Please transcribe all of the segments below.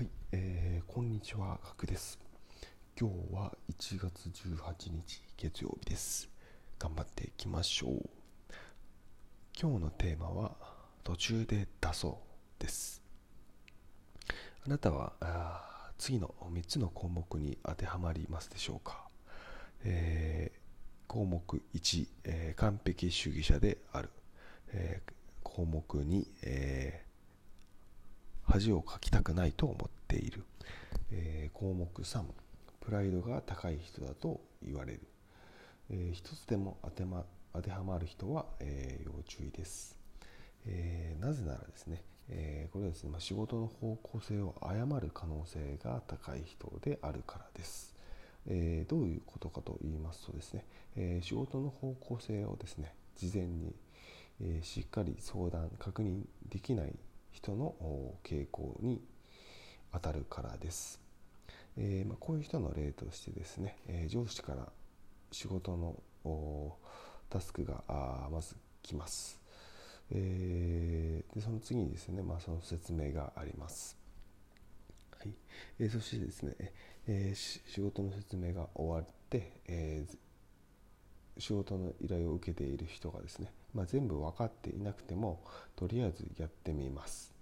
はい、えー、こんにちは、ガクです。今日は1月18日月曜日です。頑張っていきましょう。今日のテーマは途中で出そうです。あなたはあ次の3つの項目に当てはまりますでしょうか？えー項目1、えー完璧主義者である。えー項目2、えー恥をかきたくないと思っている、えー項目3プライドが高い人だと言われる、えー一つでも当て,、ま、当てはまる人は、えー要注意です、えーなぜならですね、えーこれはですね、まあ、仕事の方向性を誤る可能性が高い人であるからです、えーどういうことかと言いますとですね、えー仕事の方向性をですね事前に、えーしっかり相談確認できない人の傾向に当たるからです、えーまあ、こういう人の例としてですね、えー上司から仕事のタスクがまず来ます、えーでその次にですね、まあ、その説明があります。はい。えーそしてですね、えー仕事の説明が終わって、えー仕事の依頼を受けている人がですね、まあ、全部分かっていなくてもとりあえずやってみます。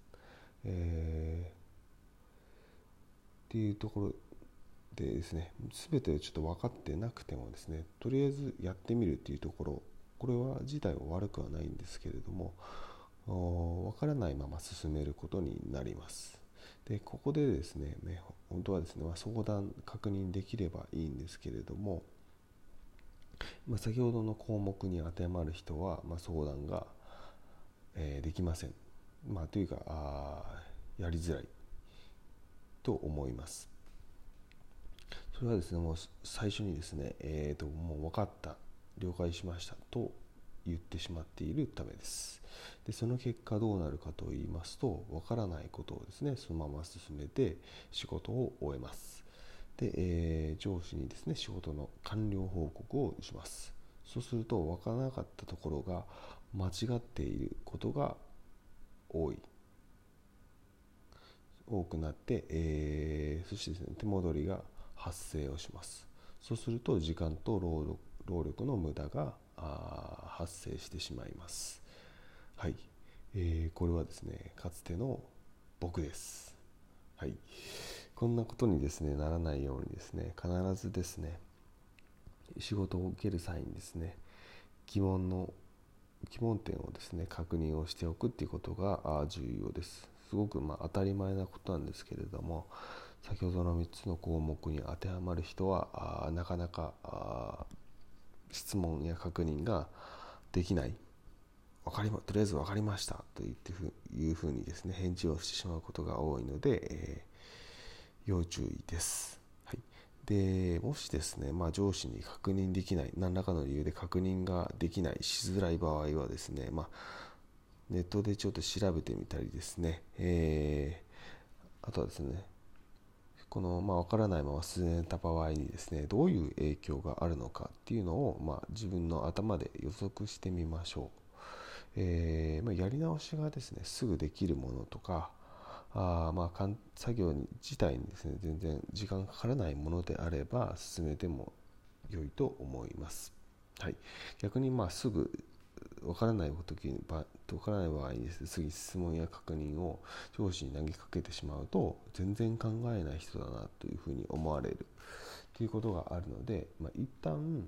えーっていうところでですね全てちょっと分かってなくてもですねとりあえずやってみるっていうところこれは自体は悪くはないんですけれども分からないまま進めることになります。でここでですねね本当はですね、ま、相談確認できればいいんですけれどもまあ、先ほどの項目に当てはまる人は、まあ、相談が、えーできません。まあ、というかあやりづらいと思います。それはですねもう最初にですね、えー、ともう分かった了解しましたと言ってしまっているためです。でその結果どうなるかと言いますと分からないことをですねそのまま進めて仕事を終えます。で、えー上司にですね仕事の完了報告をします。そうすると分からなかったところが間違っていることが多い。多くなって、えーそしてですね手戻りが発生をします。そうすると時間と労力の無駄が発生してしまいます。はい、えーこれはですねかつての僕です。はい。こんなことにですねならないようにですね必ずですね仕事を受ける際にですね疑問の疑問点をですね確認をしておくっていうことが重要です。すごくま当たり前なことなんですけれども先ほどの3つの項目に当てはまる人はあなかなか質問や確認ができない。わかりまとりあえず分かりましたと言っていうふうにですね返事をしてしまうことが多いので、え要注意です。はい、でもしですね、まあ、上司に確認できない何らかの理由で確認ができないしづらい場合はですね、まあ、ネットでちょっと調べてみたりですね、えーあとはですねこの、まあ、分からないまま進めた場合にですねどういう影響があるのかっていうのを、まあ、自分の頭で予測してみましょう。えーまあ、やり直しがですねすぐできるものとかあまあ作業自体にですね全然時間かからないものであれば進めても良いと思います。はい、逆にまあすぐわからない時にばわからない場合にですね次質問や確認を上司に投げかけてしまうと全然考えない人だなというふうに思われるということがあるので、まあ、一旦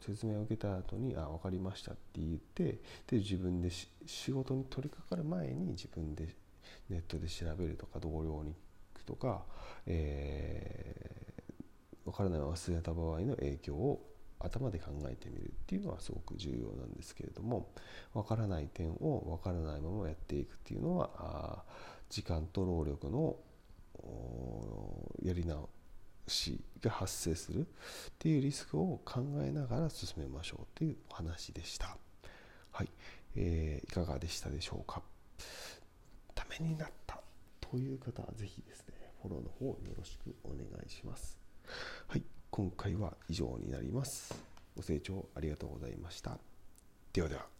説明を受けた後に「あ分かりました」って言ってで自分で仕事に取り掛かる前に自分でネットで調べるとか同僚に聞くとか、えー、分からないまま忘れた場合の影響を頭で考えてみるっていうのはすごく重要なんですけれども分からない点を分からないままやっていくっていうのは時間と労力のやり直しが発生するっていうリスクを考えながら進めましょうというお話でした。はい、えーいかがでしたでしょうか？めになったという方はぜひですねフォローの方よろしくお願いします。はい今回は以上になります。ご清聴ありがとうございました。ではでは。